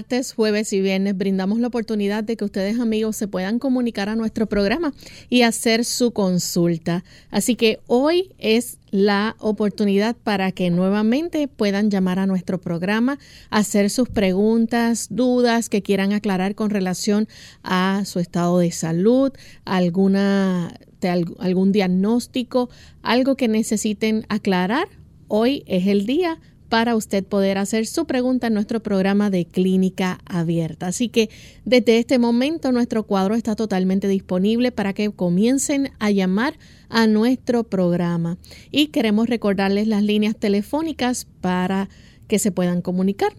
Martes, jueves y viernes brindamos la oportunidad de que ustedes amigos se puedan comunicar a nuestro programa y hacer su consulta. Así que hoy es la oportunidad para que nuevamente puedan llamar a nuestro programa, hacer sus preguntas, dudas que quieran aclarar con relación a su estado de salud, alguna, algún diagnóstico, algo que necesiten aclarar. Hoy es el día para usted poder hacer su pregunta en nuestro programa de clínica abierta. Así que desde este momento nuestro cuadro está totalmente disponible para que comiencen a llamar a nuestro programa. Y queremos recordarles las líneas telefónicas para que se puedan comunicar.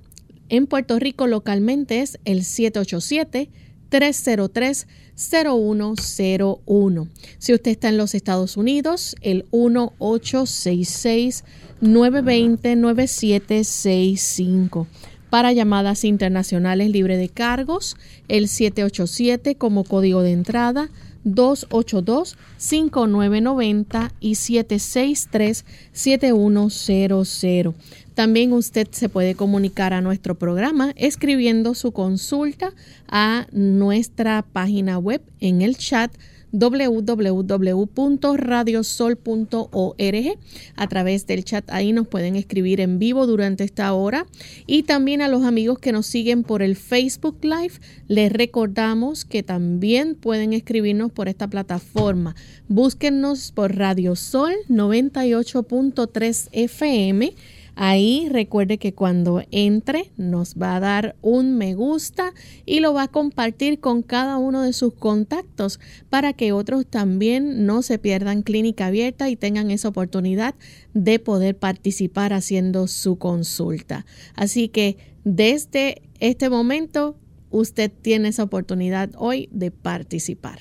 En Puerto Rico localmente es el 787 303 0101. Si usted está en los Estados Unidos, el 1866 920-9765. Para llamadas internacionales libre de cargos, el 787 como código de entrada, 282-5990 y 763-7100. También usted se puede comunicar a nuestro programa escribiendo su consulta a nuestra página web en el chat www.radiosol.org. A través del chat ahí nos pueden escribir en vivo durante esta hora. Y también a los amigos que nos siguen por el Facebook Live, les recordamos que también pueden escribirnos por esta plataforma. Búsquennos por Radio Sol 98.3 FM Ahí recuerde que cuando entre nos va a dar un me gusta y lo va a compartir con cada uno de sus contactos para que otros también no se pierdan clínica abierta y tengan esa oportunidad de poder participar haciendo su consulta. Así que desde este momento usted tiene esa oportunidad hoy de participar.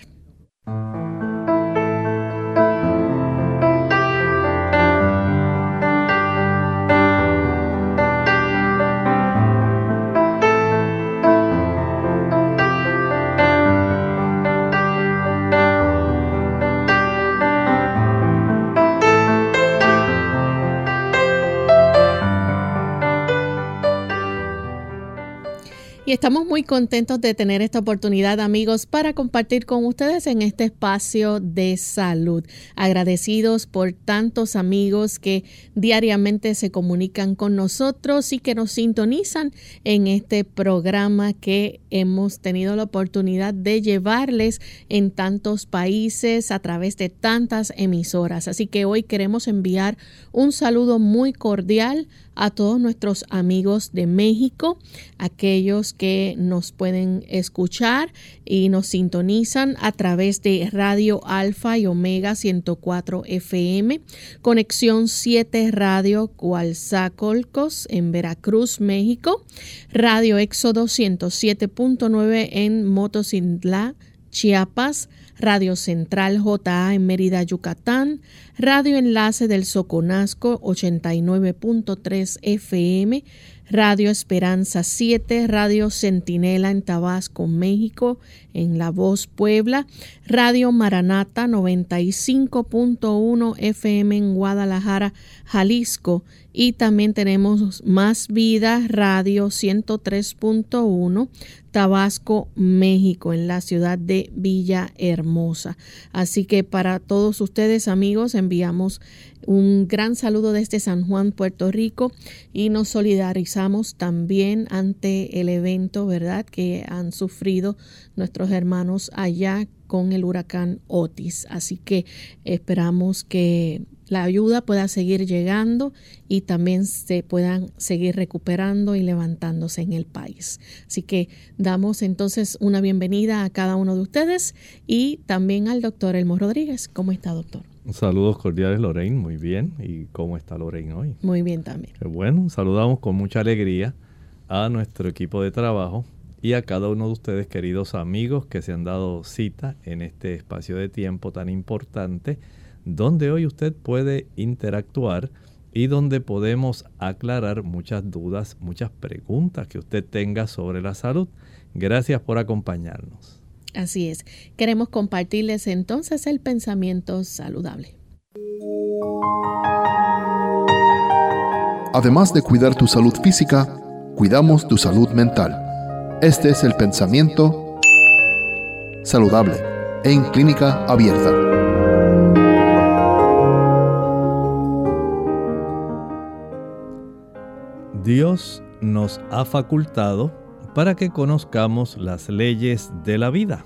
Y estamos muy contentos de tener esta oportunidad, amigos, para compartir con ustedes en este espacio de salud. Agradecidos por tantos amigos que diariamente se comunican con nosotros y que nos sintonizan en este programa que hemos tenido la oportunidad de llevarles en tantos países a través de tantas emisoras. Así que hoy queremos enviar un saludo muy cordial a todos nuestros amigos de México, aquellos que nos pueden escuchar y nos sintonizan a través de Radio Alfa y Omega 104 FM, Conexión 7 Radio Coalzacolcos en Veracruz, México, Radio Éxodo 107.9 en Motocintla, Chiapas, Radio Central JA en Mérida, Yucatán, Radio Enlace del Soconasco 89.3 FM, Radio Esperanza 7, Radio Centinela en Tabasco, México, en La Voz Puebla, Radio Maranata 95.1 FM en Guadalajara, Jalisco, y también tenemos Más Vida Radio 103.1 Tabasco, México, en la ciudad de Villahermosa. Así que para todos ustedes amigos enviamos un gran saludo desde San Juan, Puerto Rico y nos solidarizamos también ante el evento, ¿verdad?, que han sufrido nuestros hermanos allá con el huracán Otis. Así que esperamos que la ayuda pueda seguir llegando y también se puedan seguir recuperando y levantándose en el país. Así que damos entonces una bienvenida a cada uno de ustedes y también al doctor Elmo Rodríguez. ¿Cómo está, doctor? Saludos cordiales, Lorraine. Muy bien. ¿Y cómo está Lorraine hoy? Muy bien también. bueno, saludamos con mucha alegría a nuestro equipo de trabajo y a cada uno de ustedes, queridos amigos, que se han dado cita en este espacio de tiempo tan importante, donde hoy usted puede interactuar y donde podemos aclarar muchas dudas, muchas preguntas que usted tenga sobre la salud. Gracias por acompañarnos. Así es. Queremos compartirles entonces el pensamiento saludable. Además de cuidar tu salud física, cuidamos tu salud mental. Este es el pensamiento saludable en clínica abierta. Dios nos ha facultado para que conozcamos las leyes de la vida.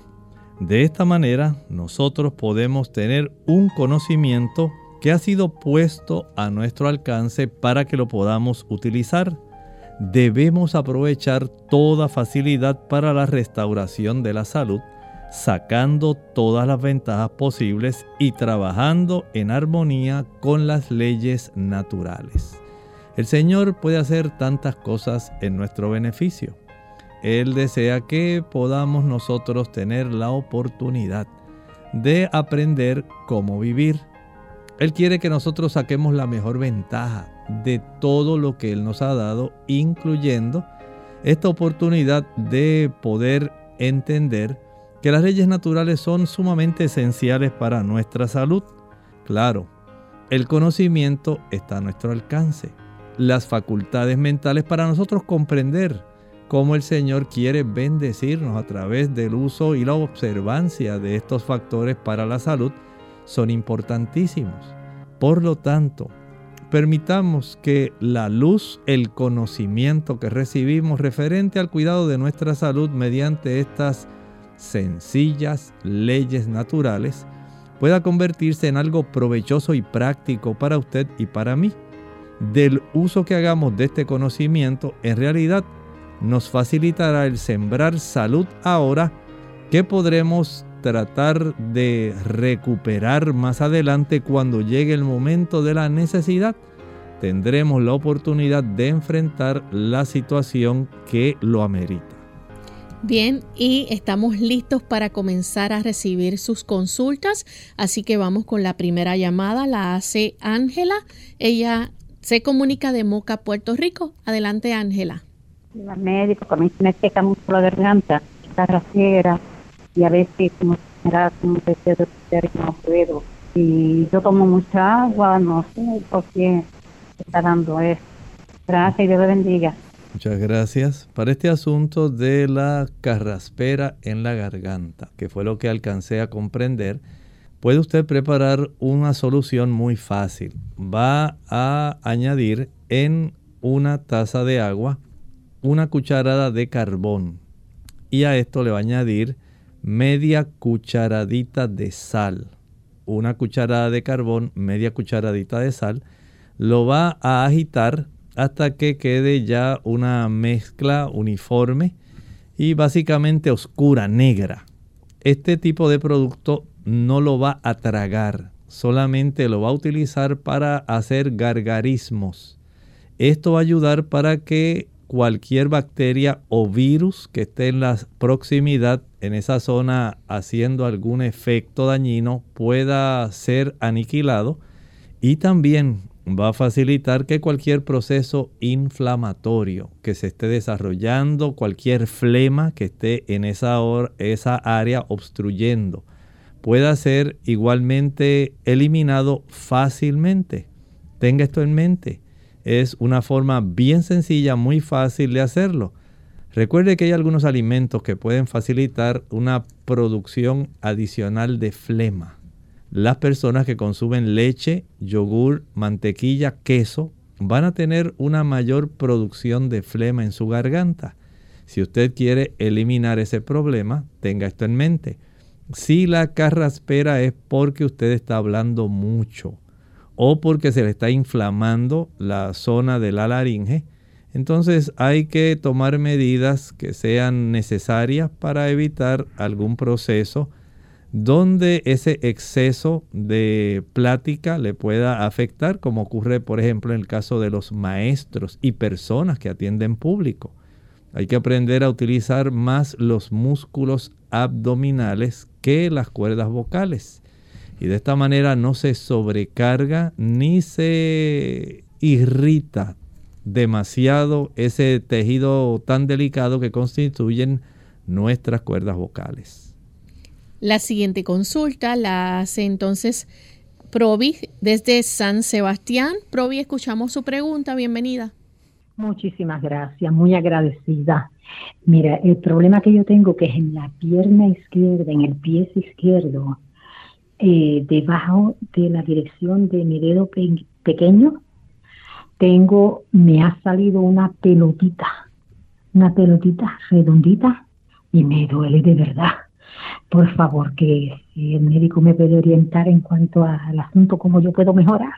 De esta manera nosotros podemos tener un conocimiento que ha sido puesto a nuestro alcance para que lo podamos utilizar. Debemos aprovechar toda facilidad para la restauración de la salud, sacando todas las ventajas posibles y trabajando en armonía con las leyes naturales. El Señor puede hacer tantas cosas en nuestro beneficio. Él desea que podamos nosotros tener la oportunidad de aprender cómo vivir. Él quiere que nosotros saquemos la mejor ventaja de todo lo que Él nos ha dado, incluyendo esta oportunidad de poder entender que las leyes naturales son sumamente esenciales para nuestra salud. Claro, el conocimiento está a nuestro alcance, las facultades mentales para nosotros comprender cómo el Señor quiere bendecirnos a través del uso y la observancia de estos factores para la salud son importantísimos. Por lo tanto, permitamos que la luz, el conocimiento que recibimos referente al cuidado de nuestra salud mediante estas sencillas leyes naturales pueda convertirse en algo provechoso y práctico para usted y para mí. Del uso que hagamos de este conocimiento, en realidad nos facilitará el sembrar salud ahora que podremos tratar de recuperar más adelante cuando llegue el momento de la necesidad. Tendremos la oportunidad de enfrentar la situación que lo amerita. Bien, y estamos listos para comenzar a recibir sus consultas, así que vamos con la primera llamada, la hace Ángela. Ella se comunica de Moca, Puerto Rico. Adelante, Ángela al médico, que a mí me seca mucho la garganta, la rasera, y a veces como me como deseo de no puedo. Y yo tomo mucha agua, no sé por qué está dando eso. Gracias y Dios le bendiga. Muchas gracias. Para este asunto de la carraspera en la garganta, que fue lo que alcancé a comprender, puede usted preparar una solución muy fácil. Va a añadir en una taza de agua una cucharada de carbón y a esto le va a añadir media cucharadita de sal. Una cucharada de carbón, media cucharadita de sal. Lo va a agitar hasta que quede ya una mezcla uniforme y básicamente oscura, negra. Este tipo de producto no lo va a tragar, solamente lo va a utilizar para hacer gargarismos. Esto va a ayudar para que cualquier bacteria o virus que esté en la proximidad, en esa zona haciendo algún efecto dañino, pueda ser aniquilado y también va a facilitar que cualquier proceso inflamatorio que se esté desarrollando, cualquier flema que esté en esa, esa área obstruyendo, pueda ser igualmente eliminado fácilmente. Tenga esto en mente es una forma bien sencilla, muy fácil de hacerlo. Recuerde que hay algunos alimentos que pueden facilitar una producción adicional de flema. Las personas que consumen leche, yogur, mantequilla, queso, van a tener una mayor producción de flema en su garganta. Si usted quiere eliminar ese problema, tenga esto en mente. Si la carraspera es porque usted está hablando mucho, o porque se le está inflamando la zona de la laringe. Entonces hay que tomar medidas que sean necesarias para evitar algún proceso donde ese exceso de plática le pueda afectar, como ocurre por ejemplo en el caso de los maestros y personas que atienden público. Hay que aprender a utilizar más los músculos abdominales que las cuerdas vocales. Y de esta manera no se sobrecarga ni se irrita demasiado ese tejido tan delicado que constituyen nuestras cuerdas vocales. La siguiente consulta la hace entonces Provi desde San Sebastián. Provi, escuchamos su pregunta. Bienvenida. Muchísimas gracias, muy agradecida. Mira, el problema que yo tengo que es en la pierna izquierda, en el pie izquierdo, eh, debajo de la dirección de mi dedo pequeño, tengo, me ha salido una pelotita, una pelotita redondita y me duele de verdad. Por favor, que el médico me puede orientar en cuanto al asunto, cómo yo puedo mejorar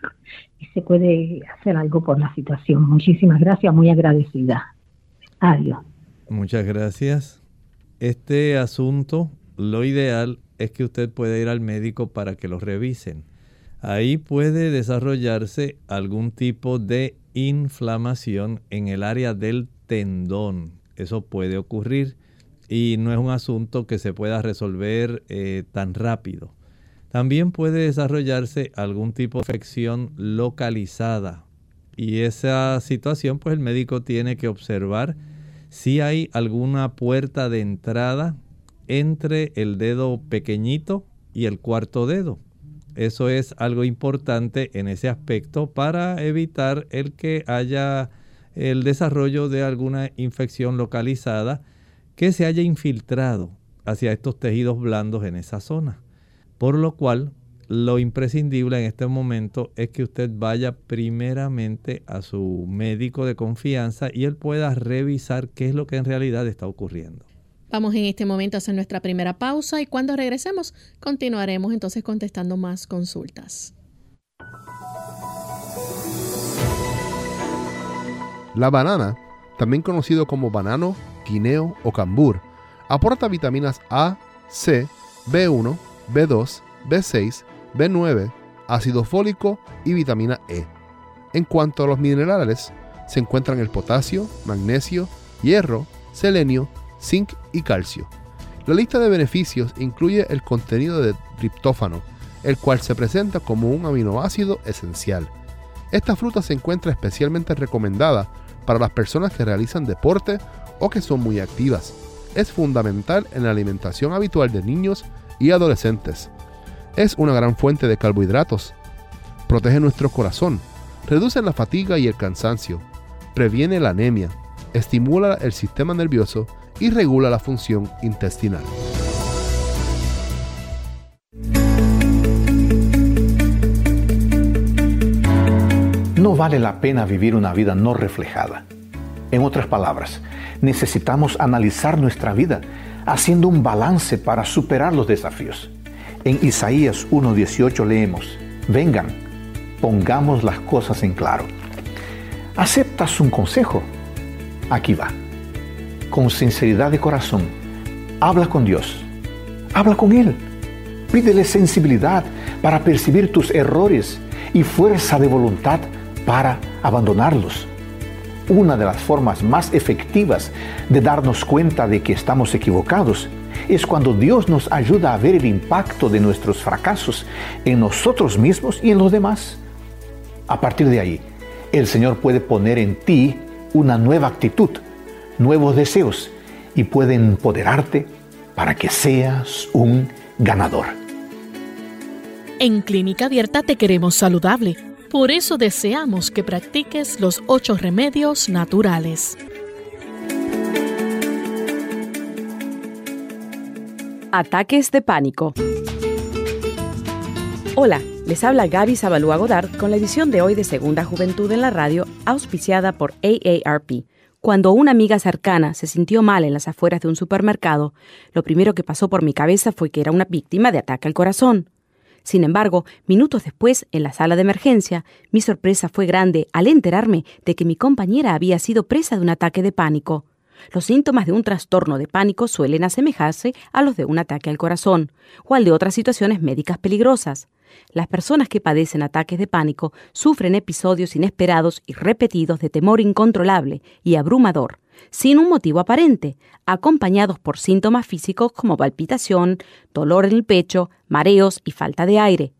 y se puede hacer algo por la situación. Muchísimas gracias, muy agradecida. Adiós. Muchas gracias. Este asunto, lo ideal es que usted pueda ir al médico para que lo revisen. Ahí puede desarrollarse algún tipo de inflamación en el área del tendón. Eso puede ocurrir y no es un asunto que se pueda resolver eh, tan rápido. También puede desarrollarse algún tipo de infección localizada y esa situación pues el médico tiene que observar si hay alguna puerta de entrada entre el dedo pequeñito y el cuarto dedo. Eso es algo importante en ese aspecto para evitar el que haya el desarrollo de alguna infección localizada que se haya infiltrado hacia estos tejidos blandos en esa zona. Por lo cual, lo imprescindible en este momento es que usted vaya primeramente a su médico de confianza y él pueda revisar qué es lo que en realidad está ocurriendo. Vamos en este momento a hacer nuestra primera pausa y cuando regresemos continuaremos entonces contestando más consultas. La banana, también conocido como banano, guineo o cambur, aporta vitaminas A, C, B1, B2, B6, B9, ácido fólico y vitamina E. En cuanto a los minerales, se encuentran el potasio, magnesio, hierro, selenio, zinc y calcio. La lista de beneficios incluye el contenido de triptófano, el cual se presenta como un aminoácido esencial. Esta fruta se encuentra especialmente recomendada para las personas que realizan deporte o que son muy activas. Es fundamental en la alimentación habitual de niños y adolescentes. Es una gran fuente de carbohidratos. Protege nuestro corazón, reduce la fatiga y el cansancio, previene la anemia, estimula el sistema nervioso y regula la función intestinal. No vale la pena vivir una vida no reflejada. En otras palabras, necesitamos analizar nuestra vida haciendo un balance para superar los desafíos. En Isaías 1.18 leemos, vengan, pongamos las cosas en claro. ¿Aceptas un consejo? Aquí va con sinceridad de corazón, habla con Dios, habla con Él. Pídele sensibilidad para percibir tus errores y fuerza de voluntad para abandonarlos. Una de las formas más efectivas de darnos cuenta de que estamos equivocados es cuando Dios nos ayuda a ver el impacto de nuestros fracasos en nosotros mismos y en los demás. A partir de ahí, el Señor puede poner en ti una nueva actitud nuevos deseos y puede empoderarte para que seas un ganador. En Clínica Abierta te queremos saludable. Por eso deseamos que practiques los ocho remedios naturales. Ataques de pánico. Hola, les habla Gaby Zabalúa Godard con la edición de hoy de Segunda Juventud en la Radio, auspiciada por AARP. Cuando una amiga cercana se sintió mal en las afueras de un supermercado, lo primero que pasó por mi cabeza fue que era una víctima de ataque al corazón. Sin embargo, minutos después, en la sala de emergencia, mi sorpresa fue grande al enterarme de que mi compañera había sido presa de un ataque de pánico. Los síntomas de un trastorno de pánico suelen asemejarse a los de un ataque al corazón o al de otras situaciones médicas peligrosas. Las personas que padecen ataques de pánico sufren episodios inesperados y repetidos de temor incontrolable y abrumador, sin un motivo aparente, acompañados por síntomas físicos como palpitación, dolor en el pecho, mareos y falta de aire.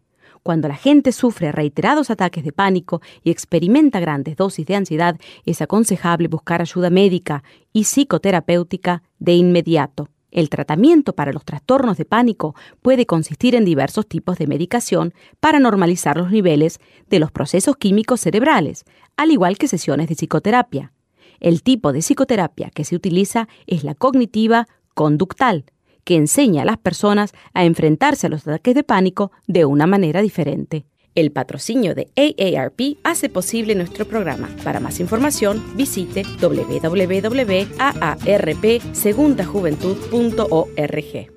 Cuando la gente sufre reiterados ataques de pánico y experimenta grandes dosis de ansiedad, es aconsejable buscar ayuda médica y psicoterapéutica de inmediato. El tratamiento para los trastornos de pánico puede consistir en diversos tipos de medicación para normalizar los niveles de los procesos químicos cerebrales, al igual que sesiones de psicoterapia. El tipo de psicoterapia que se utiliza es la cognitiva conductal, que enseña a las personas a enfrentarse a los ataques de pánico de una manera diferente. El patrocinio de AARP hace posible nuestro programa. Para más información, visite www.aarpsegundajuventud.org.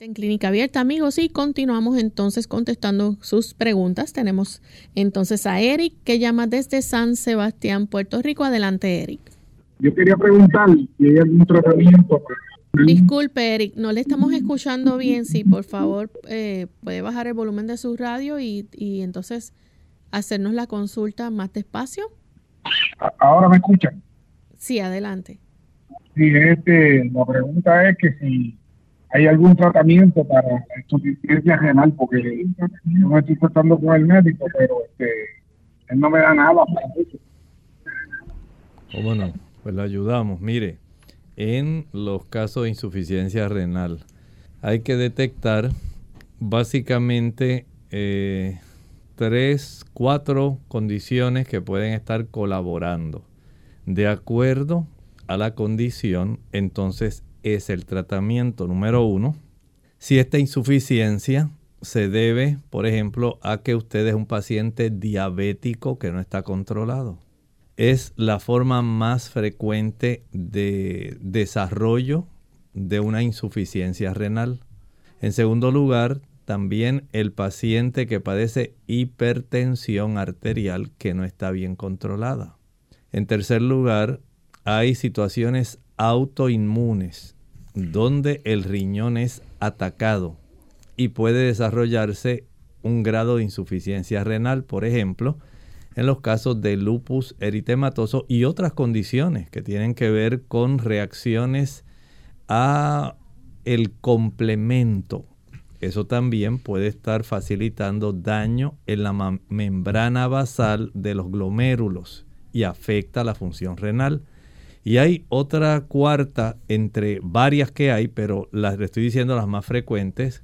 En Clínica Abierta, amigos, y continuamos entonces contestando sus preguntas. Tenemos entonces a Eric que llama desde San Sebastián, Puerto Rico. Adelante, Eric. Yo quería preguntar si hay algún tratamiento. Disculpe, Eric, no le estamos escuchando bien. Sí, por favor, eh, puede bajar el volumen de su radio y, y entonces hacernos la consulta más despacio. Ahora me escuchan. Sí, adelante. Sí, este, la pregunta es que si hay algún tratamiento para insuficiencia renal, porque yo me estoy tratando con el médico, pero este, él no me da nada para eso. ¿Cómo no? Pues le ayudamos. Mire, en los casos de insuficiencia renal hay que detectar básicamente eh, tres, cuatro condiciones que pueden estar colaborando. De acuerdo a la condición, entonces es el tratamiento número uno. Si esta insuficiencia se debe, por ejemplo, a que usted es un paciente diabético que no está controlado es la forma más frecuente de desarrollo de una insuficiencia renal. En segundo lugar, también el paciente que padece hipertensión arterial que no está bien controlada. En tercer lugar, hay situaciones autoinmunes donde el riñón es atacado y puede desarrollarse un grado de insuficiencia renal, por ejemplo, en los casos de lupus eritematoso y otras condiciones que tienen que ver con reacciones a el complemento. Eso también puede estar facilitando daño en la membrana basal de los glomérulos y afecta la función renal. Y hay otra cuarta entre varias que hay, pero las le estoy diciendo las más frecuentes,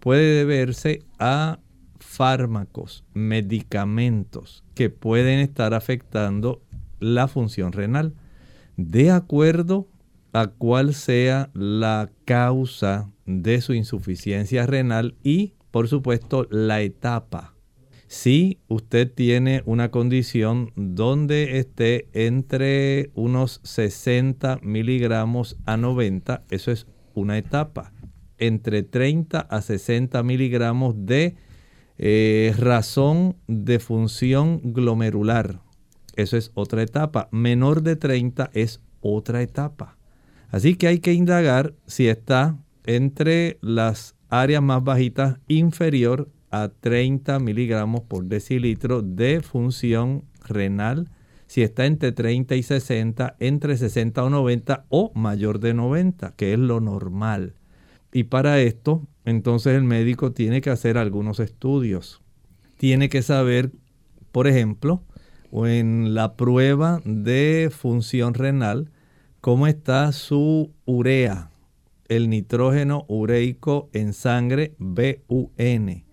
puede deberse a fármacos, medicamentos que pueden estar afectando la función renal, de acuerdo a cuál sea la causa de su insuficiencia renal y, por supuesto, la etapa. Si usted tiene una condición donde esté entre unos 60 miligramos a 90, eso es una etapa. Entre 30 a 60 miligramos de eh, razón de función glomerular. Eso es otra etapa. Menor de 30 es otra etapa. Así que hay que indagar si está entre las áreas más bajitas inferior a 30 miligramos por decilitro de función renal, si está entre 30 y 60, entre 60 o 90 o mayor de 90, que es lo normal. Y para esto, entonces el médico tiene que hacer algunos estudios. Tiene que saber, por ejemplo, en la prueba de función renal, cómo está su urea, el nitrógeno ureico en sangre BUN,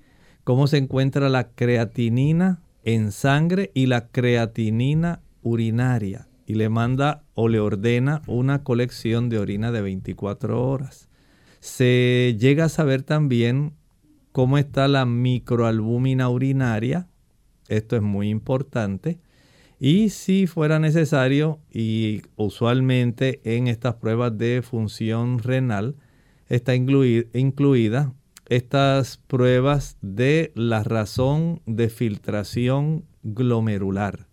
cómo se encuentra la creatinina en sangre y la creatinina urinaria. Y le manda o le ordena una colección de orina de 24 horas. Se llega a saber también cómo está la microalbúmina urinaria, esto es muy importante, y si fuera necesario, y usualmente en estas pruebas de función renal, está incluida estas pruebas de la razón de filtración glomerular.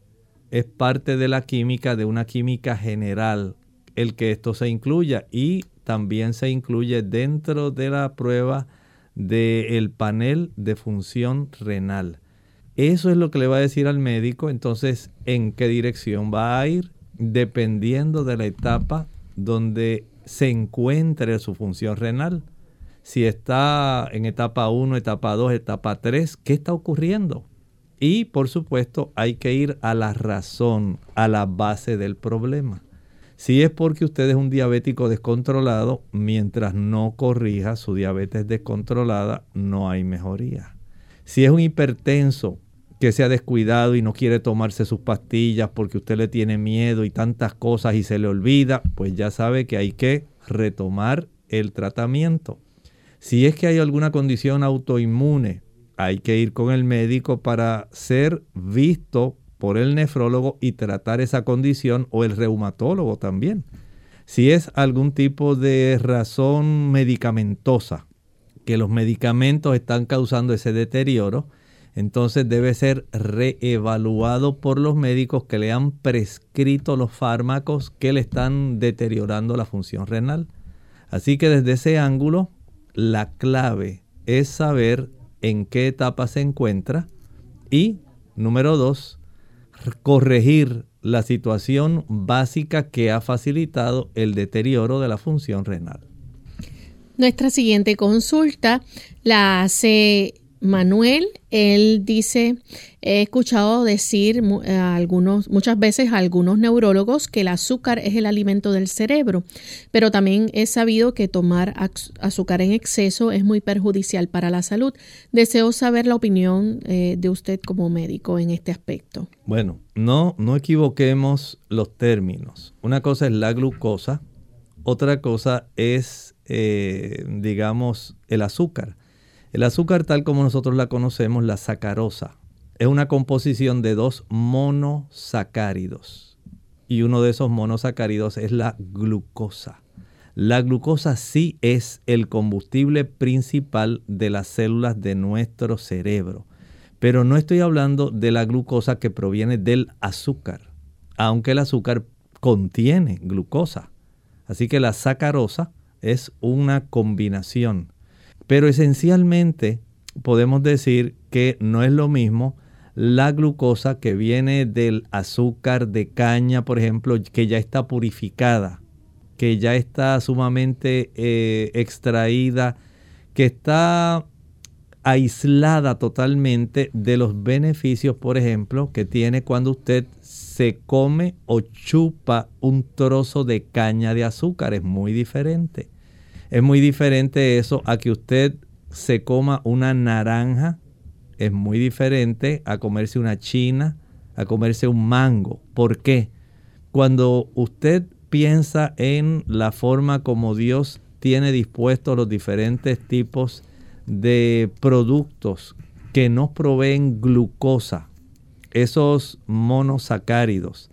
Es parte de la química, de una química general, el que esto se incluya y también se incluye dentro de la prueba del panel de función renal. Eso es lo que le va a decir al médico, entonces, en qué dirección va a ir, dependiendo de la etapa donde se encuentre su función renal si está en etapa 1, etapa 2, etapa 3, ¿qué está ocurriendo? Y por supuesto hay que ir a la razón, a la base del problema. Si es porque usted es un diabético descontrolado, mientras no corrija su diabetes descontrolada, no hay mejoría. Si es un hipertenso que se ha descuidado y no quiere tomarse sus pastillas porque usted le tiene miedo y tantas cosas y se le olvida, pues ya sabe que hay que retomar el tratamiento. Si es que hay alguna condición autoinmune, hay que ir con el médico para ser visto por el nefrólogo y tratar esa condición o el reumatólogo también. Si es algún tipo de razón medicamentosa, que los medicamentos están causando ese deterioro, entonces debe ser reevaluado por los médicos que le han prescrito los fármacos que le están deteriorando la función renal. Así que desde ese ángulo la clave es saber en qué etapa se encuentra y, número dos, corregir la situación básica que ha facilitado el deterioro de la función renal. Nuestra siguiente consulta la hace Manuel, él dice, he escuchado decir algunos, muchas veces a algunos neurólogos que el azúcar es el alimento del cerebro, pero también he sabido que tomar azúcar en exceso es muy perjudicial para la salud. Deseo saber la opinión eh, de usted como médico en este aspecto. Bueno, no, no equivoquemos los términos. Una cosa es la glucosa, otra cosa es, eh, digamos, el azúcar. El azúcar tal como nosotros la conocemos, la sacarosa, es una composición de dos monosacáridos. Y uno de esos monosacáridos es la glucosa. La glucosa sí es el combustible principal de las células de nuestro cerebro. Pero no estoy hablando de la glucosa que proviene del azúcar, aunque el azúcar contiene glucosa. Así que la sacarosa es una combinación pero esencialmente podemos decir que no es lo mismo la glucosa que viene del azúcar de caña, por ejemplo, que ya está purificada, que ya está sumamente eh, extraída, que está aislada totalmente de los beneficios, por ejemplo, que tiene cuando usted se come o chupa un trozo de caña de azúcar. Es muy diferente. Es muy diferente eso a que usted se coma una naranja. Es muy diferente a comerse una china, a comerse un mango. ¿Por qué? Cuando usted piensa en la forma como Dios tiene dispuestos los diferentes tipos de productos que nos proveen glucosa, esos monosacáridos,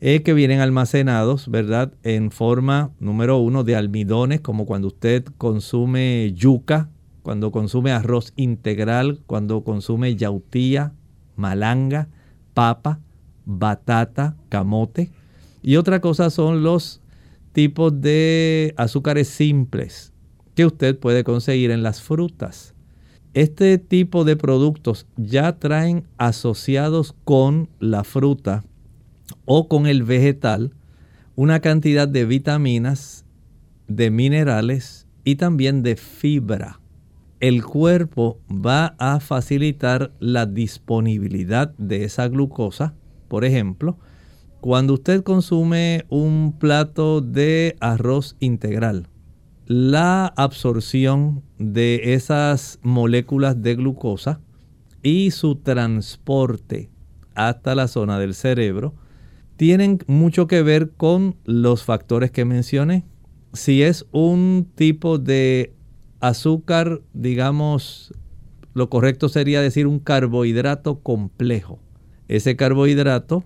es que vienen almacenados, ¿verdad? En forma, número uno, de almidones, como cuando usted consume yuca, cuando consume arroz integral, cuando consume yautía, malanga, papa, batata, camote. Y otra cosa son los tipos de azúcares simples que usted puede conseguir en las frutas. Este tipo de productos ya traen asociados con la fruta o con el vegetal una cantidad de vitaminas, de minerales y también de fibra. El cuerpo va a facilitar la disponibilidad de esa glucosa. Por ejemplo, cuando usted consume un plato de arroz integral, la absorción de esas moléculas de glucosa y su transporte hasta la zona del cerebro tienen mucho que ver con los factores que mencioné. Si es un tipo de azúcar, digamos, lo correcto sería decir un carbohidrato complejo. Ese carbohidrato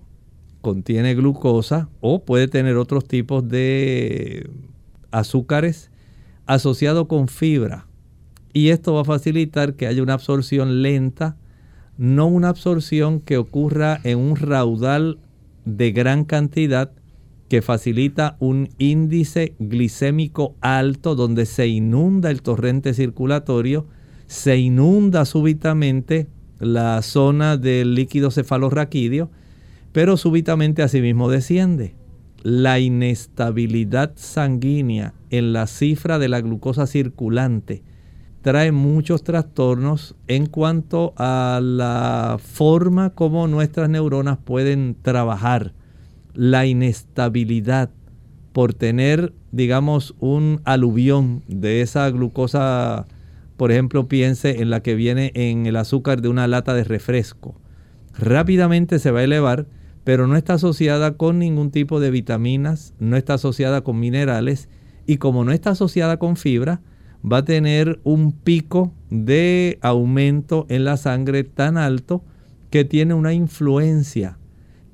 contiene glucosa o puede tener otros tipos de azúcares asociado con fibra. Y esto va a facilitar que haya una absorción lenta, no una absorción que ocurra en un raudal de gran cantidad que facilita un índice glicémico alto donde se inunda el torrente circulatorio, se inunda súbitamente la zona del líquido cefalorraquídeo, pero súbitamente asimismo desciende. La inestabilidad sanguínea en la cifra de la glucosa circulante trae muchos trastornos en cuanto a la forma como nuestras neuronas pueden trabajar. La inestabilidad por tener, digamos, un aluvión de esa glucosa, por ejemplo, piense en la que viene en el azúcar de una lata de refresco. Rápidamente se va a elevar, pero no está asociada con ningún tipo de vitaminas, no está asociada con minerales y como no está asociada con fibra, va a tener un pico de aumento en la sangre tan alto que tiene una influencia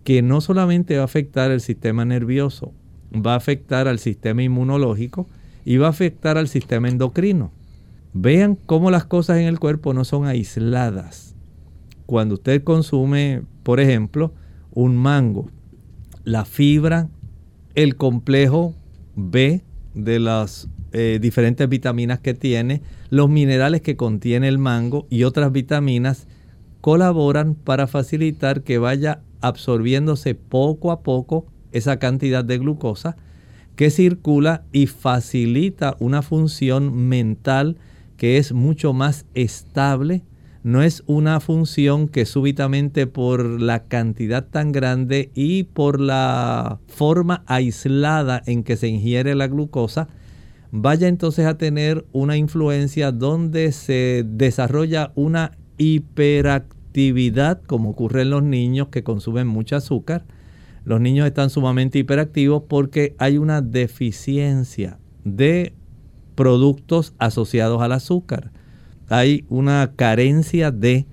que no solamente va a afectar el sistema nervioso, va a afectar al sistema inmunológico y va a afectar al sistema endocrino. Vean cómo las cosas en el cuerpo no son aisladas. Cuando usted consume, por ejemplo, un mango, la fibra, el complejo B de las eh, diferentes vitaminas que tiene, los minerales que contiene el mango y otras vitaminas colaboran para facilitar que vaya absorbiéndose poco a poco esa cantidad de glucosa que circula y facilita una función mental que es mucho más estable. No es una función que súbitamente por la cantidad tan grande y por la forma aislada en que se ingiere la glucosa, vaya entonces a tener una influencia donde se desarrolla una hiperactividad, como ocurre en los niños que consumen mucho azúcar. Los niños están sumamente hiperactivos porque hay una deficiencia de productos asociados al azúcar. Hay una carencia de,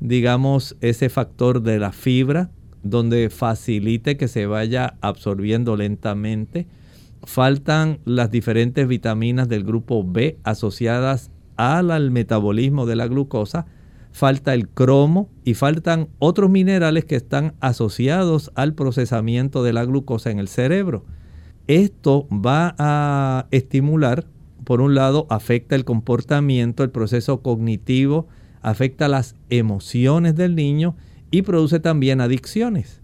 digamos, ese factor de la fibra, donde facilite que se vaya absorbiendo lentamente faltan las diferentes vitaminas del grupo B asociadas al, metabolismo de la glucosa, falta el cromo y faltan otros minerales que están asociados al procesamiento de la glucosa en el cerebro. Esto va a estimular, por un lado, afecta el comportamiento, el proceso cognitivo, afecta las emociones del niño y produce también adicciones.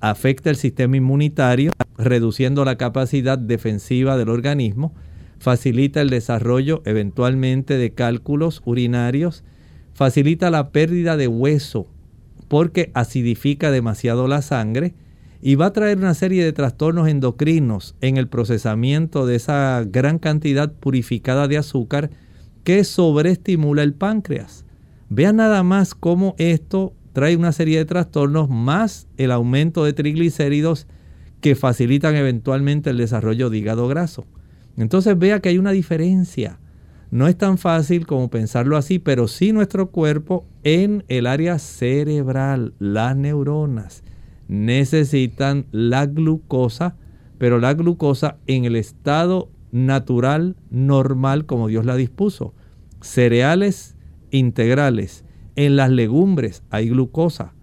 Afecta el sistema inmunitario, reduciendo la capacidad defensiva del organismo, facilita el desarrollo eventualmente de cálculos urinarios, facilita la pérdida de hueso porque acidifica demasiado la sangre y va a traer una serie de trastornos endocrinos en el procesamiento de esa gran cantidad purificada de azúcar que sobreestimula el páncreas. Vean nada más cómo esto trae una serie de trastornos más el aumento de triglicéridos que facilitan eventualmente el desarrollo de hígado graso. Entonces vea que hay una diferencia. No es tan fácil como pensarlo así, pero sí nuestro cuerpo en el área cerebral, las neuronas, necesitan la glucosa, pero la glucosa en el estado natural, normal, como Dios la dispuso. Cereales integrales. En las legumbres hay glucosa.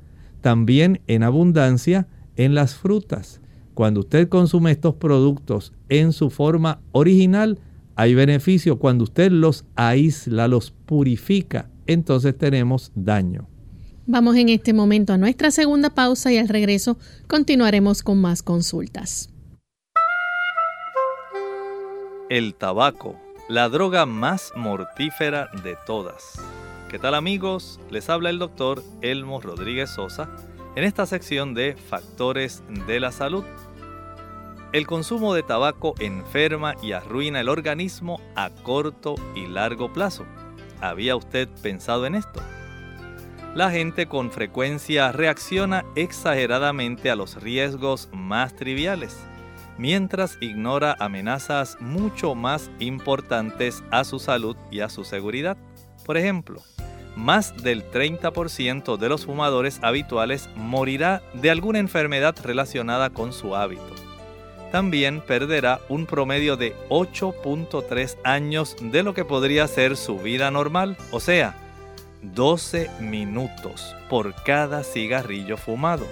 También en abundancia en las frutas. Cuando usted consume estos productos en su forma original, hay beneficio. Cuando usted los aísla, los purifica, entonces tenemos daño. Vamos en este momento a nuestra segunda pausa y al regreso continuaremos con más consultas. El tabaco la droga más mortífera de todas. ¿Qué tal amigos? Les habla el doctor Elmo Rodríguez Sosa en esta sección de Factores de la Salud. El consumo de tabaco enferma y arruina el organismo a corto y largo plazo. ¿Había usted pensado en esto? La gente con frecuencia reacciona exageradamente a los riesgos más triviales, mientras ignora amenazas mucho más importantes a su salud y a su seguridad. Por ejemplo, más del 30% de los fumadores habituales morirá de alguna enfermedad relacionada con su hábito. También perderá un promedio de 8.3 años de lo que podría ser su vida normal, o sea, 12 minutos por cada cigarrillo fumado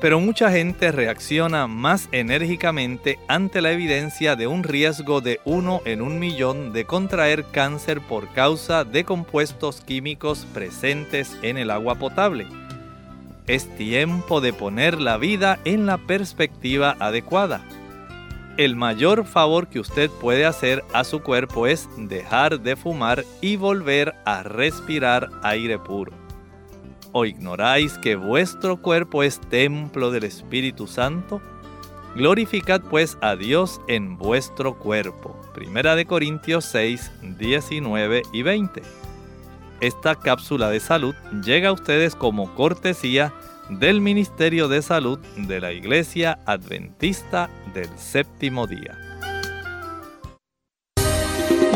pero mucha gente reacciona más enérgicamente ante la evidencia de un riesgo de uno en un millón de contraer cáncer por causa de compuestos químicos presentes en el agua potable. Es tiempo de poner la vida en la perspectiva adecuada. El mayor favor que usted puede hacer a su cuerpo es dejar de fumar y volver a respirar aire puro ¿O ignoráis que vuestro cuerpo es templo del Espíritu Santo? Glorificad pues a Dios en vuestro cuerpo. Primera de Corintios 6, 19 y 20. Esta cápsula de salud llega a ustedes como cortesía del Ministerio de Salud de la Iglesia Adventista del Séptimo Día.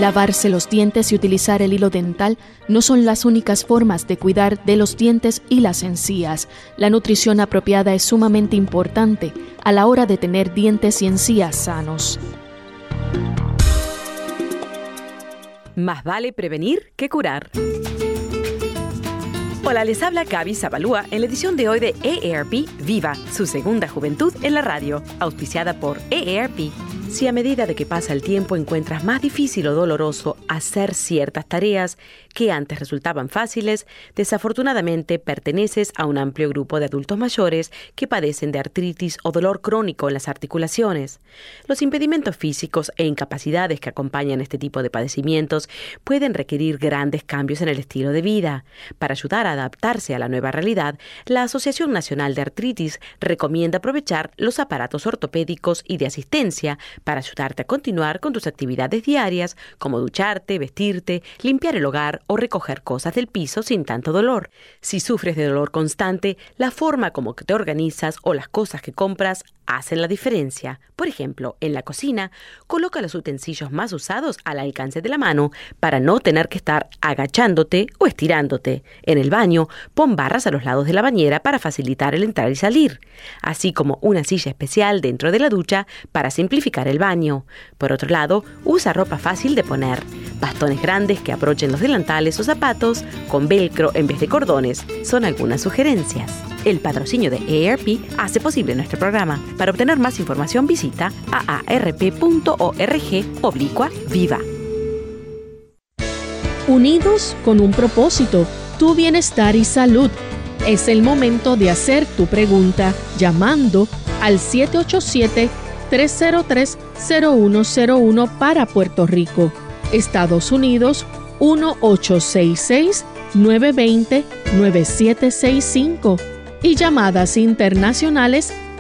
Lavarse los dientes y utilizar el hilo dental no son las únicas formas de cuidar de los dientes y las encías. La nutrición apropiada es sumamente importante a la hora de tener dientes y encías sanos. Más vale prevenir que curar. Hola, les habla Gaby Zabalúa en la edición de hoy de EARP Viva, su segunda juventud en la radio, auspiciada por EARP si a medida de que pasa el tiempo encuentras más difícil o doloroso hacer ciertas tareas que antes resultaban fáciles, desafortunadamente perteneces a un amplio grupo de adultos mayores que padecen de artritis o dolor crónico en las articulaciones. Los impedimentos físicos e incapacidades que acompañan este tipo de padecimientos pueden requerir grandes cambios en el estilo de vida. Para ayudar a adaptarse a la nueva realidad, la Asociación Nacional de Artritis recomienda aprovechar los aparatos ortopédicos y de asistencia para ayudarte a continuar con tus actividades diarias, como ducharte, vestirte, limpiar el hogar o recoger cosas del piso sin tanto dolor. Si sufres de dolor constante, la forma como te organizas o las cosas que compras hacen la diferencia. Por ejemplo, en la cocina, coloca los utensilios más usados al alcance de la mano para no tener que estar agachándote o estirándote. En el baño, pon barras a los lados de la bañera para facilitar el entrar y salir, así como una silla especial dentro de la ducha para simplificar el baño. Por otro lado, usa ropa fácil de poner, bastones grandes que aprochen los delantales o zapatos con velcro en vez de cordones. Son algunas sugerencias. El patrocinio de ERP hace posible nuestro programa. Para obtener más información visita aarp.org oblicua viva. Unidos con un propósito, tu bienestar y salud. Es el momento de hacer tu pregunta llamando al 787-303-0101 para Puerto Rico, Estados Unidos 1866 920 9765 y llamadas internacionales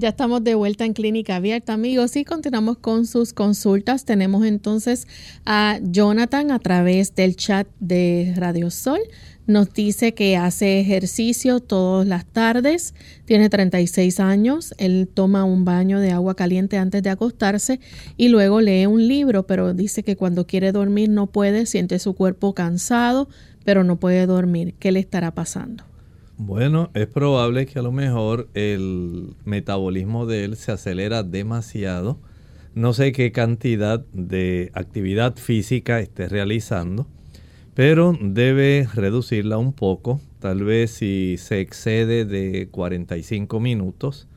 Ya estamos de vuelta en Clínica Abierta, amigos, y continuamos con sus consultas. Tenemos entonces a Jonathan a través del chat de Radio Sol. Nos dice que hace ejercicio todas las tardes, tiene 36 años, él toma un baño de agua caliente antes de acostarse y luego lee un libro, pero dice que cuando quiere dormir no puede, siente su cuerpo cansado, pero no puede dormir. ¿Qué le estará pasando? Bueno, es probable que a lo mejor el metabolismo de él se acelera demasiado. No sé qué cantidad de actividad física esté realizando, pero debe reducirla un poco. Tal vez si se excede de 45 minutos,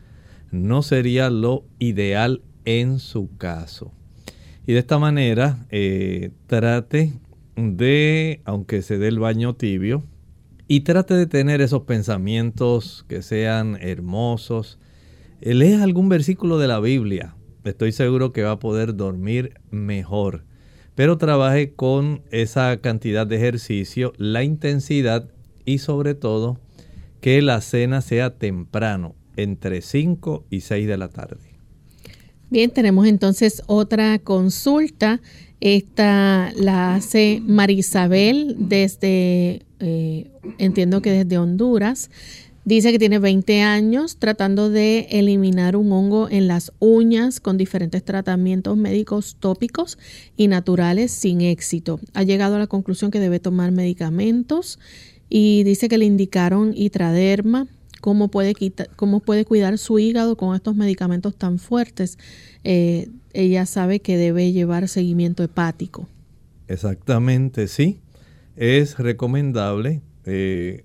no sería lo ideal en su caso. Y de esta manera eh, trate de, aunque se dé el baño tibio, y trate de tener esos pensamientos que sean hermosos. Eh, lea algún versículo de la Biblia. Estoy seguro que va a poder dormir mejor. Pero trabaje con esa cantidad de ejercicio, la intensidad y sobre todo que la cena sea temprano, entre 5 y 6 de la tarde. Bien, tenemos entonces otra consulta. Esta la hace Marisabel desde, eh, entiendo que desde Honduras. Dice que tiene 20 años tratando de eliminar un hongo en las uñas con diferentes tratamientos médicos tópicos y naturales sin éxito. Ha llegado a la conclusión que debe tomar medicamentos y dice que le indicaron itraderma, cómo puede, cómo puede cuidar su hígado con estos medicamentos tan fuertes. Eh, ella sabe que debe llevar seguimiento hepático. Exactamente, sí. Es recomendable. Eh,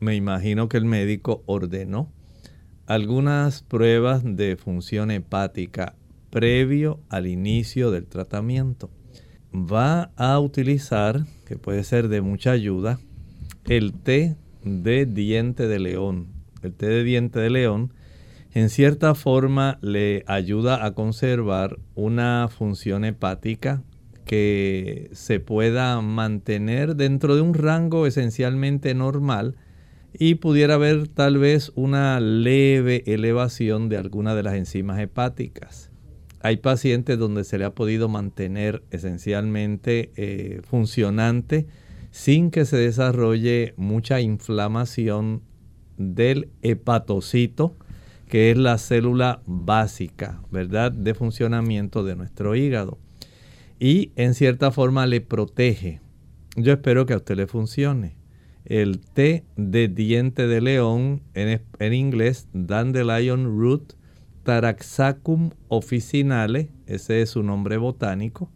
me imagino que el médico ordenó algunas pruebas de función hepática previo al inicio del tratamiento. Va a utilizar, que puede ser de mucha ayuda, el té de diente de león el té de diente de león, en cierta forma le ayuda a conservar una función hepática que se pueda mantener dentro de un rango esencialmente normal y pudiera haber tal vez una leve elevación de alguna de las enzimas hepáticas. Hay pacientes donde se le ha podido mantener esencialmente eh, funcionante sin que se desarrolle mucha inflamación del hepatocito, que es la célula básica, ¿verdad?, de funcionamiento de nuestro hígado. Y en cierta forma le protege. Yo espero que a usted le funcione. El té de diente de león, en, en inglés, dandelion root taraxacum officinale, ese es su nombre botánico,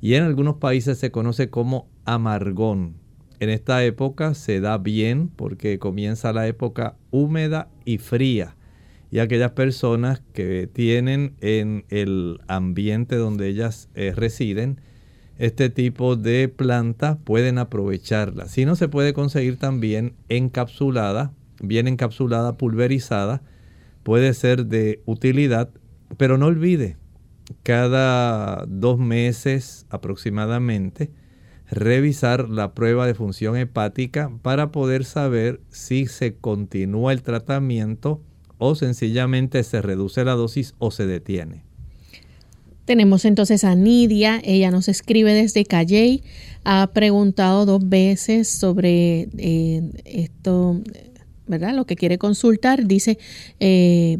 y en algunos países se conoce como amargón en esta época se da bien porque comienza la época húmeda y fría. Y aquellas personas que tienen en el ambiente donde ellas eh, residen este tipo de planta pueden aprovecharla. Si no, se puede conseguir también encapsulada, bien encapsulada, pulverizada. Puede ser de utilidad, pero no olvide, cada dos meses aproximadamente, revisar la prueba de función hepática para poder saber si se continúa el tratamiento o sencillamente se reduce la dosis o se detiene. Tenemos entonces a Nidia, ella nos escribe desde Calley, ha preguntado dos veces sobre eh, esto, ¿verdad? Lo que quiere consultar, dice, eh,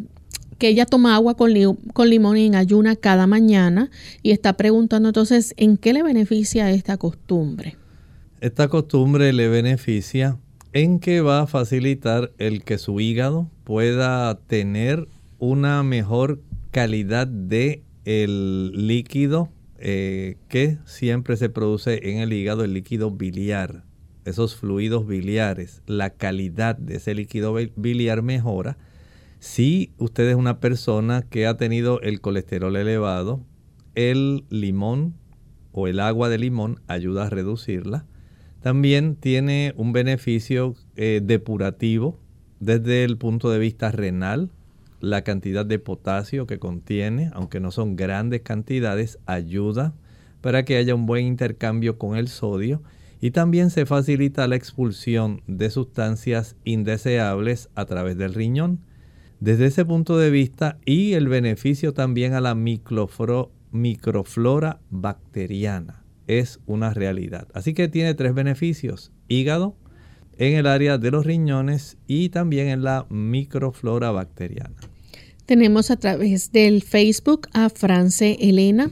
que ella toma agua con, limón y en ayuna cada mañana y está preguntando entonces en qué le beneficia esta costumbre. Esta costumbre le beneficia en que va a facilitar el que su hígado pueda tener una mejor calidad de el líquido eh, que siempre se produce en el hígado, el líquido biliar, esos fluidos biliares, la calidad de ese líquido biliar mejora si usted es una persona que ha tenido el colesterol elevado, el limón o el agua de limón ayuda a reducirla. También tiene un beneficio eh, depurativo desde el punto de vista renal. La cantidad de potasio que contiene, aunque no son grandes cantidades, ayuda para que haya un buen intercambio con el sodio y también se facilita la expulsión de sustancias indeseables a través del riñón. Desde ese punto de vista y el beneficio también a la microflora bacteriana es una realidad. Así que tiene tres beneficios. Hígado, en el área de los riñones y también en la microflora bacteriana. Tenemos a través del Facebook a France Elena.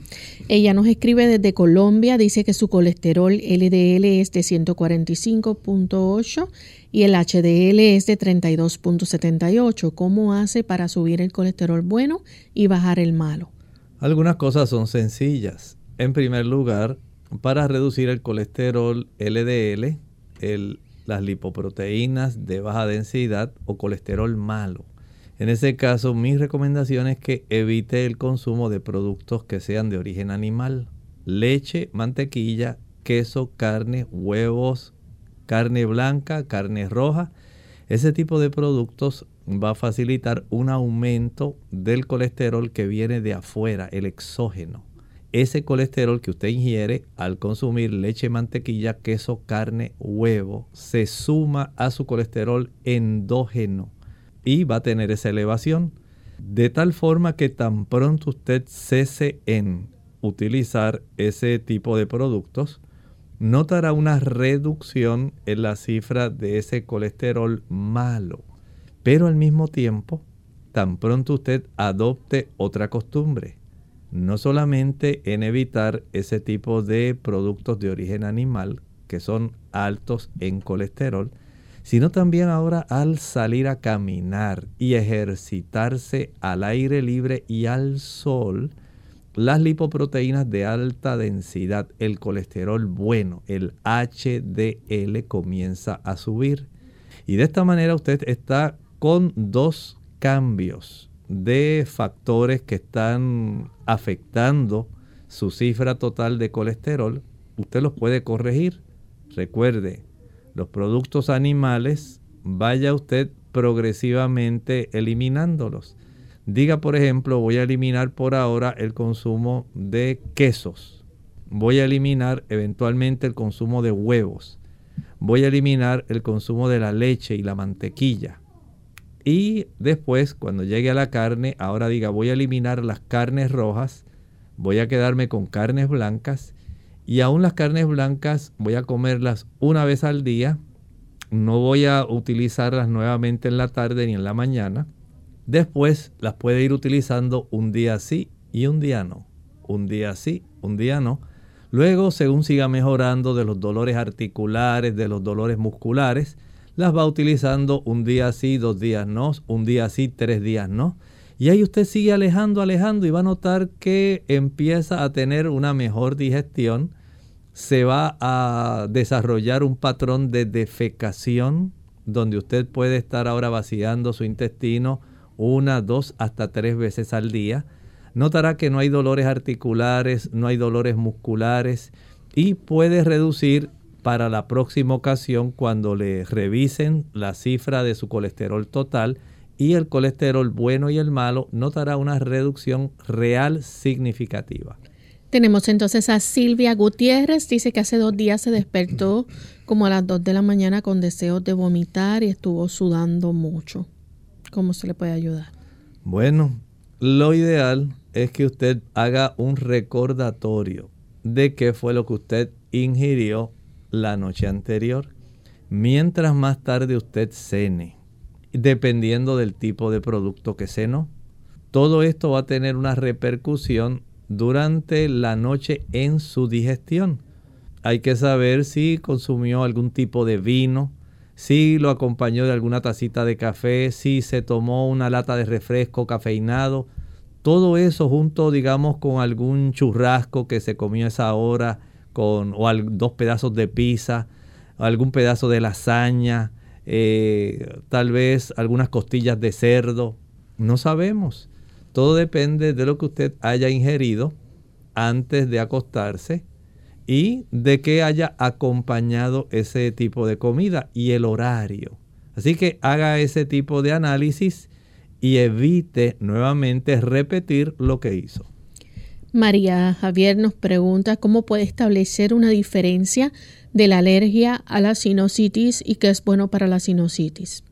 Ella nos escribe desde Colombia, dice que su colesterol LDL es de 145.8 y el HDL es de 32.78. ¿Cómo hace para subir el colesterol bueno y bajar el malo? Algunas cosas son sencillas. En primer lugar, para reducir el colesterol LDL, las lipoproteínas de baja densidad o colesterol malo En ese caso, mi recomendación es que evite el consumo de productos que sean de origen animal. Leche, mantequilla, queso, carne, huevos, carne blanca, carne roja. Ese tipo de productos va a facilitar un aumento del colesterol que viene de afuera, el exógeno. Ese colesterol que usted ingiere al consumir leche, mantequilla, queso, carne, huevo, se suma a su colesterol endógeno y va a tener esa elevación. De tal forma que tan pronto usted cese en utilizar ese tipo de productos, notará una reducción en la cifra de ese colesterol malo. Pero al mismo tiempo, tan pronto usted adopte otra costumbre, no solamente en evitar ese tipo de productos de origen animal que son altos en colesterol, sino también ahora al salir a caminar y ejercitarse al aire libre y al sol, las lipoproteínas de alta densidad, el colesterol bueno, el HDL comienza a subir. Y de esta manera usted está con dos cambios de factores que están afectando su cifra total de colesterol. Usted los puede corregir. Recuerde, los productos animales, vaya usted progresivamente eliminándolos. Diga, por ejemplo, voy a eliminar por ahora el consumo de quesos. Voy a eliminar eventualmente el consumo de huevos. Voy a eliminar el consumo de la leche y la mantequilla. Y después, cuando llegue a la carne, ahora diga, voy a eliminar las carnes rojas, voy a quedarme con carnes blancas. Y aún las carnes blancas voy a comerlas una vez al día. No voy a utilizarlas nuevamente en la tarde ni en la mañana Después las puede ir utilizando un día sí y un día no. Un día sí, un día no. Luego, según siga mejorando de los dolores articulares, de los dolores musculares, las va utilizando un día sí, dos días no, un día sí, tres días no. Y ahí usted sigue alejando, alejando y va a notar que empieza a tener una mejor digestión. Se va a desarrollar un patrón de defecación donde usted puede estar ahora vaciando su intestino una, dos, hasta tres veces al día. Notará que no hay dolores articulares, no hay dolores musculares y puede reducir para la próxima ocasión cuando le revisen la cifra de su colesterol total y el colesterol bueno y el malo, notará una reducción real significativa. Tenemos entonces a Silvia Gutiérrez, dice que hace dos días se despertó como a las dos de la mañana con deseos de vomitar y estuvo sudando mucho. ¿Cómo se le puede ayudar? Bueno, lo ideal es que usted haga un recordatorio de qué fue lo que usted ingirió la noche anterior. Mientras más tarde usted cene, dependiendo del tipo de producto que cenó, todo esto va a tener una repercusión durante la noche en su digestión. Hay que saber si consumió algún tipo de vino, si lo acompañó de alguna tacita de café, si se tomó una lata de refresco cafeinado, todo eso junto, digamos, con algún churrasco que se comió esa hora, con, o dos pedazos de pizza, algún pedazo de lasaña, eh, tal vez algunas costillas de cerdo, no sabemos. Todo depende de lo que usted haya ingerido antes de acostarse y de que haya acompañado ese tipo de comida y el horario. Así que haga ese tipo de análisis y evite nuevamente repetir lo que hizo. María Javier nos pregunta cómo puede establecer una diferencia de la alergia a la sinusitis y qué es bueno para la sinusitis.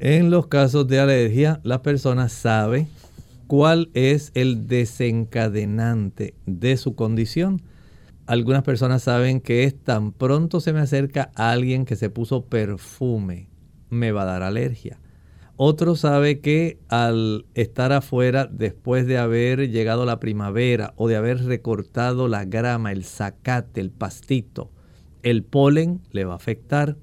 En los casos de alergia, la persona sabe cuál es el desencadenante de su condición algunas personas saben que es tan pronto se me acerca alguien que se puso perfume, me va a dar alergia. Otro sabe que al estar afuera después de haber llegado la primavera o de haber recortado la grama, el zacate, el pastito, el polen le va a afectar.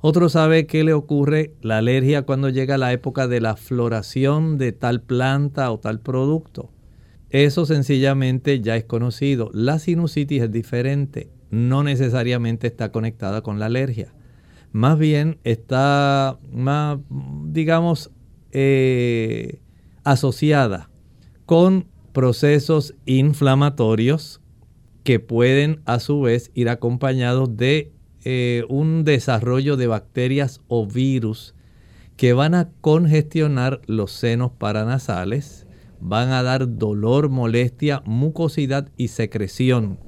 Otro sabe que le ocurre la alergia cuando llega la época de la floración de tal planta o tal producto. Eso sencillamente ya es conocido. La sinusitis es diferente. No necesariamente está conectada con la alergia. Más bien está más, digamos, eh, asociada con procesos inflamatorios que pueden a su vez ir acompañados de eh, un desarrollo de bacterias o virus que van a congestionar los senos paranasales, van a dar dolor, molestia, mucosidad y secreción.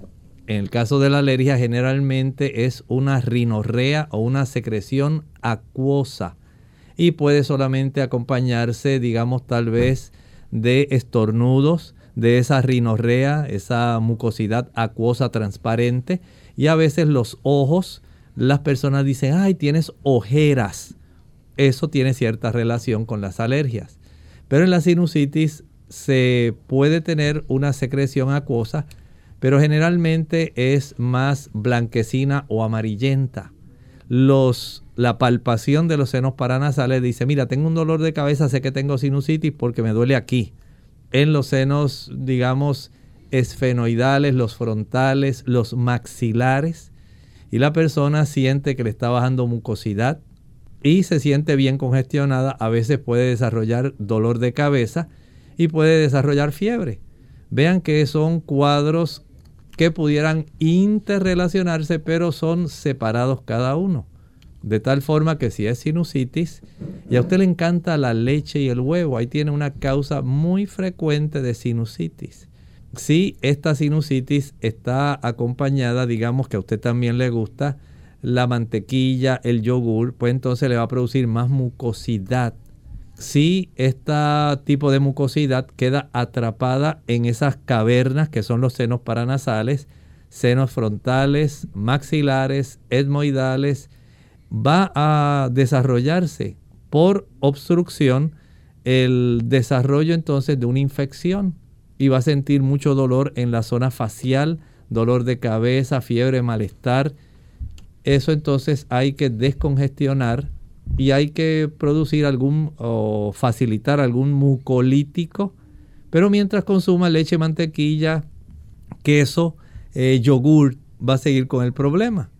En el caso de la alergia generalmente es una rinorrea o una secreción acuosa y puede solamente acompañarse, digamos, tal vez de estornudos, de esa rinorrea, esa mucosidad acuosa transparente y a veces los ojos, las personas dicen, ay, tienes ojeras. Eso tiene cierta relación con las alergias. Pero en la sinusitis se puede tener una secreción acuosa, pero generalmente es más blanquecina o amarillenta. Los, la palpación de los senos paranasales dice, mira, tengo un dolor de cabeza, sé que tengo sinusitis porque me duele aquí. En los senos, digamos, esfenoidales, los frontales, los maxilares, y la persona siente que le está bajando mucosidad y se siente bien congestionada, a veces puede desarrollar dolor de cabeza y puede desarrollar fiebre. Vean que son cuadros que pudieran interrelacionarse, pero son separados cada uno. De tal forma que si es sinusitis y a usted le encanta la leche y el huevo, ahí tiene una causa muy frecuente de sinusitis. Si esta sinusitis está acompañada, digamos que a usted también le gusta la mantequilla, el yogur, pues entonces le va a producir más mucosidad si este tipo de mucosidad queda atrapada en esas cavernas que son los senos paranasales, senos frontales, maxilares, etmoidales, va a desarrollarse por obstrucción el desarrollo entonces de una infección y va a sentir mucho dolor en la zona facial, dolor de cabeza, fiebre, malestar. Eso entonces hay que descongestionar y hay que producir algún o facilitar algún mucolítico, pero mientras consuma leche, mantequilla, queso, eh, yogur, va a seguir con el problema.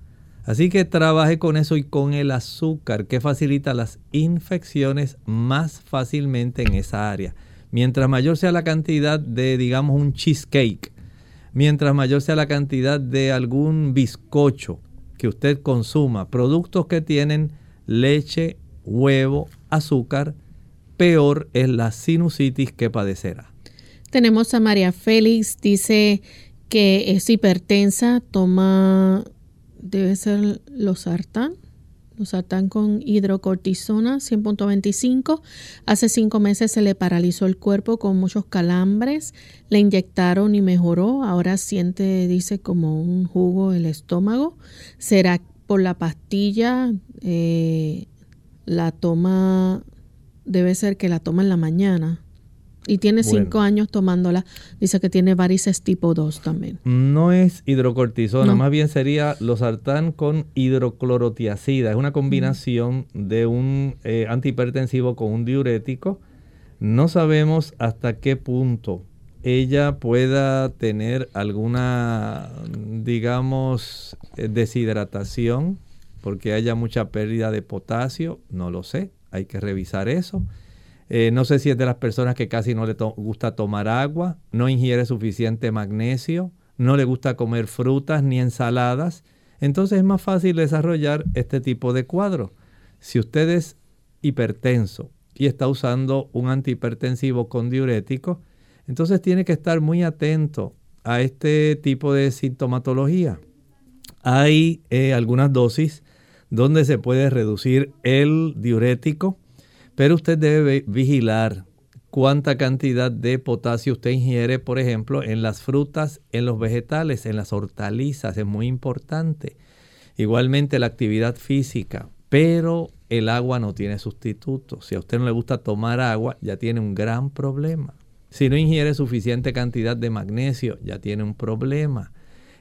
Así que trabaje con eso y con el azúcar que facilita las infecciones más fácilmente en esa área. Mientras mayor sea la cantidad de, digamos, un cheesecake, mientras mayor sea la cantidad de algún bizcocho que usted consuma, productos que tienen leche, huevo, azúcar, peor es la sinusitis que padecerá. Tenemos a María Félix, dice que es hipertensa, toma, debe ser losartán, losartán con hidrocortisona 100.25. Hace cinco meses se le paralizó el cuerpo con muchos calambres, le inyectaron y mejoró, ahora siente, dice, como un jugo el estómago. ¿Será por la pastilla, eh, la toma, debe ser que la toma en la mañana. Y tiene cinco años tomándola. Dice que tiene varices tipo 2 también. No es hidrocortisona, más bien sería losartán con hidroclorotiazida. Es una combinación de un eh, antihipertensivo con un diurético. No sabemos hasta qué punto ella pueda tener alguna, digamos, eh, deshidratación, porque haya mucha pérdida de potasio, no lo sé, hay que revisar eso. Eh, no sé si es de las personas que casi no le gusta tomar agua, no ingiere suficiente magnesio, no le gusta comer frutas ni ensaladas. Entonces es más fácil desarrollar este tipo de cuadro. Si usted es hipertenso y está usando un antihipertensivo con diurético, entonces tiene que estar muy atento a este tipo de sintomatología. Hay eh, algunas dosis donde se puede reducir el diurético, pero usted debe vigilar cuánta cantidad de potasio usted ingiere, por ejemplo, en las frutas, en los vegetales, en las hortalizas, es muy importante. Igualmente la actividad física, pero el agua no tiene sustituto. Si a usted no le gusta tomar agua, ya tiene un gran problema. Si no ingiere suficiente cantidad de magnesio, ya tiene un problema.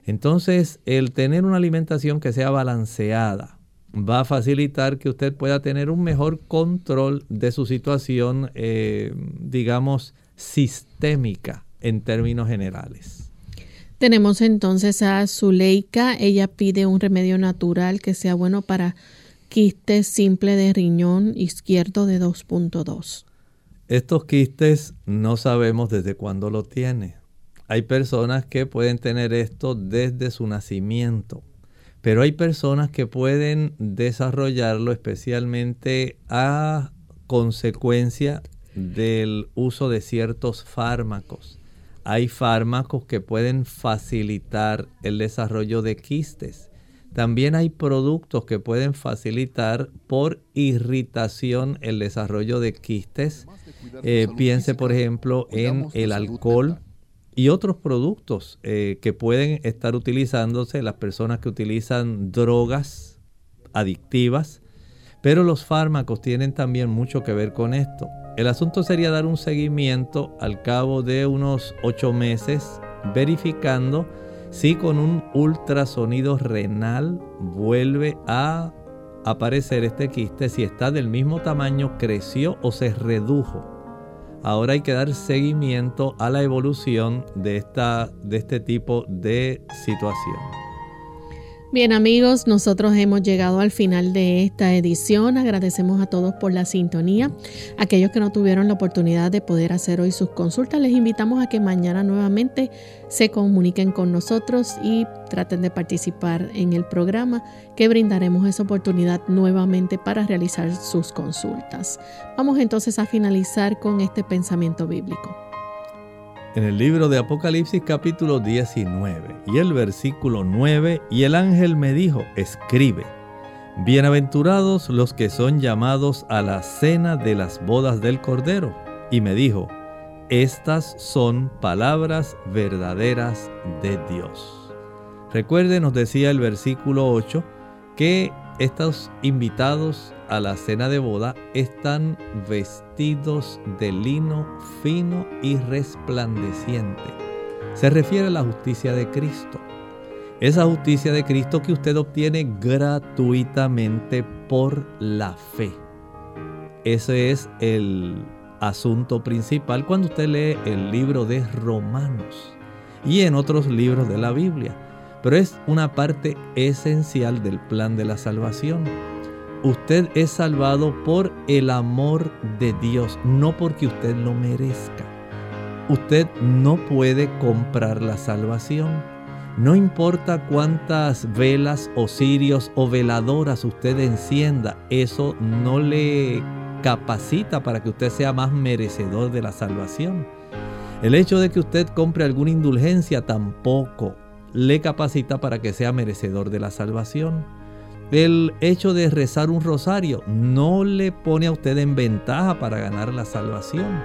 Entonces, el tener una alimentación que sea balanceada va a facilitar que usted pueda tener un mejor control de su situación, eh, digamos, sistémica en términos generales. Tenemos entonces a Zuleika. Ella pide un remedio natural que sea bueno para quiste simple de riñón izquierdo de 2.2. Estos quistes no sabemos desde cuándo lo tiene. Hay personas que pueden tener esto desde su nacimiento, pero hay personas que pueden desarrollarlo especialmente a consecuencia del uso de ciertos fármacos. Hay fármacos que pueden facilitar el desarrollo de quistes. También hay productos que pueden facilitar por irritación el desarrollo de quistes. Eh, piense, por ejemplo, en el alcohol y otros productos eh, que pueden estar utilizándose las personas que utilizan drogas adictivas. Pero los fármacos tienen también mucho que ver con esto. El asunto sería dar un seguimiento al cabo de unos ocho meses, verificando si con un ultrasonido renal vuelve a aparecer este quiste, si está del mismo tamaño, creció o se redujo. Ahora hay que dar seguimiento a la evolución de, esta, de este tipo de situación. Bien amigos, nosotros hemos llegado al final de esta edición. Agradecemos a todos por la sintonía. Aquellos que no tuvieron la oportunidad de poder hacer hoy sus consultas, les invitamos a que mañana nuevamente se comuniquen con nosotros y traten de participar en el programa que brindaremos esa oportunidad nuevamente para realizar sus consultas. Vamos entonces a finalizar con este pensamiento bíblico en el libro de Apocalipsis capítulo 19 y el versículo 9, y el ángel me dijo, escribe, bienaventurados los que son llamados a la cena de las bodas del Cordero. Y me dijo, estas son palabras verdaderas de Dios. Recuerde, nos decía el versículo 8, que estos invitados a la cena de boda están vestidos de lino fino y resplandeciente. Se refiere a la justicia de Cristo. Esa justicia de Cristo que usted obtiene gratuitamente por la fe. Ese es el asunto principal cuando usted lee el libro de Romanos y en otros libros de la Biblia. Pero es una parte esencial del plan de la salvación. Usted es salvado por el amor de Dios, no porque usted lo merezca. Usted no puede comprar la salvación. No importa cuántas velas o cirios o veladoras usted encienda, eso no le capacita para que usted sea más merecedor de la salvación. El hecho de que usted compre alguna indulgencia tampoco le capacita para que sea merecedor de la salvación. El hecho de rezar un rosario no le pone a usted en ventaja para ganar la salvación.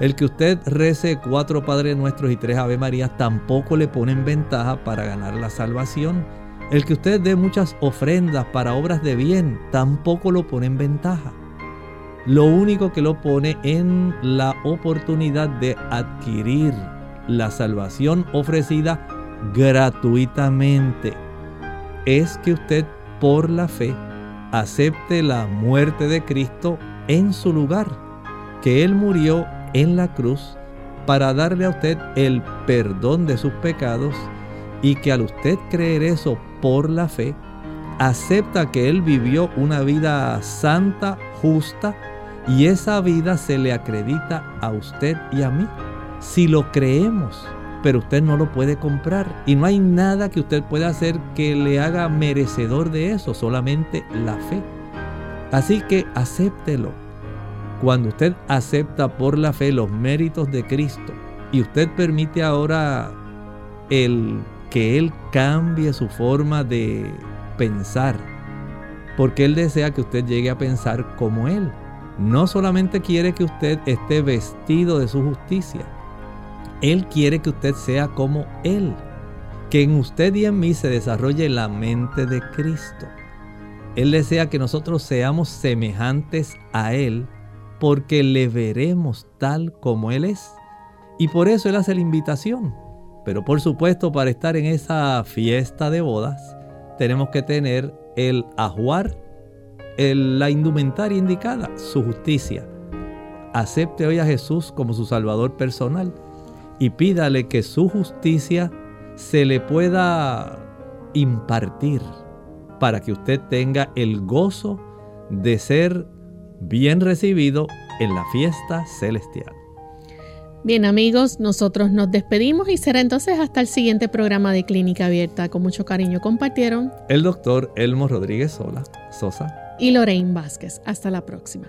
El que usted rece cuatro Padres Nuestros y tres Ave Marías tampoco le pone en ventaja para ganar la salvación. El que usted dé muchas ofrendas para obras de bien tampoco lo pone en ventaja. Lo único que lo pone en la oportunidad de adquirir la salvación ofrecida gratuitamente es que usted por la fe acepte la muerte de Cristo en su lugar, que Él murió en la cruz para darle a usted el perdón de sus pecados y que al usted creer eso por la fe, acepta que Él vivió una vida santa, justa, y esa vida se le acredita a usted y a mí. Si lo creemos, pero usted no lo puede comprar. Y no hay nada que usted pueda hacer que le haga merecedor de eso, solamente la fe. Así que acéptelo. Cuando usted acepta por la fe los méritos de Cristo y usted permite ahora el que Él cambie su forma de pensar, porque Él desea que usted llegue a pensar como Él. No solamente quiere que usted esté vestido de su justicia, él quiere que usted sea como Él, que en usted y en mí se desarrolle la mente de Cristo. Él desea que nosotros seamos semejantes a Él porque le veremos tal como Él es. Y por eso Él hace la invitación. Pero por supuesto, para estar en esa fiesta de bodas, tenemos que tener el ajuar, la indumentaria indicada, su justicia. Acepte hoy a Jesús como su Salvador personal y pídale que su justicia se le pueda impartir para que usted tenga el gozo de ser bien recibido en la fiesta celestial. Bien amigos, nosotros nos despedimos y será entonces hasta el siguiente programa de Clínica Abierta. Con mucho cariño compartieron el doctor Elmo Rodríguez Sola, Sosa y Lorraine Vázquez. Hasta la próxima.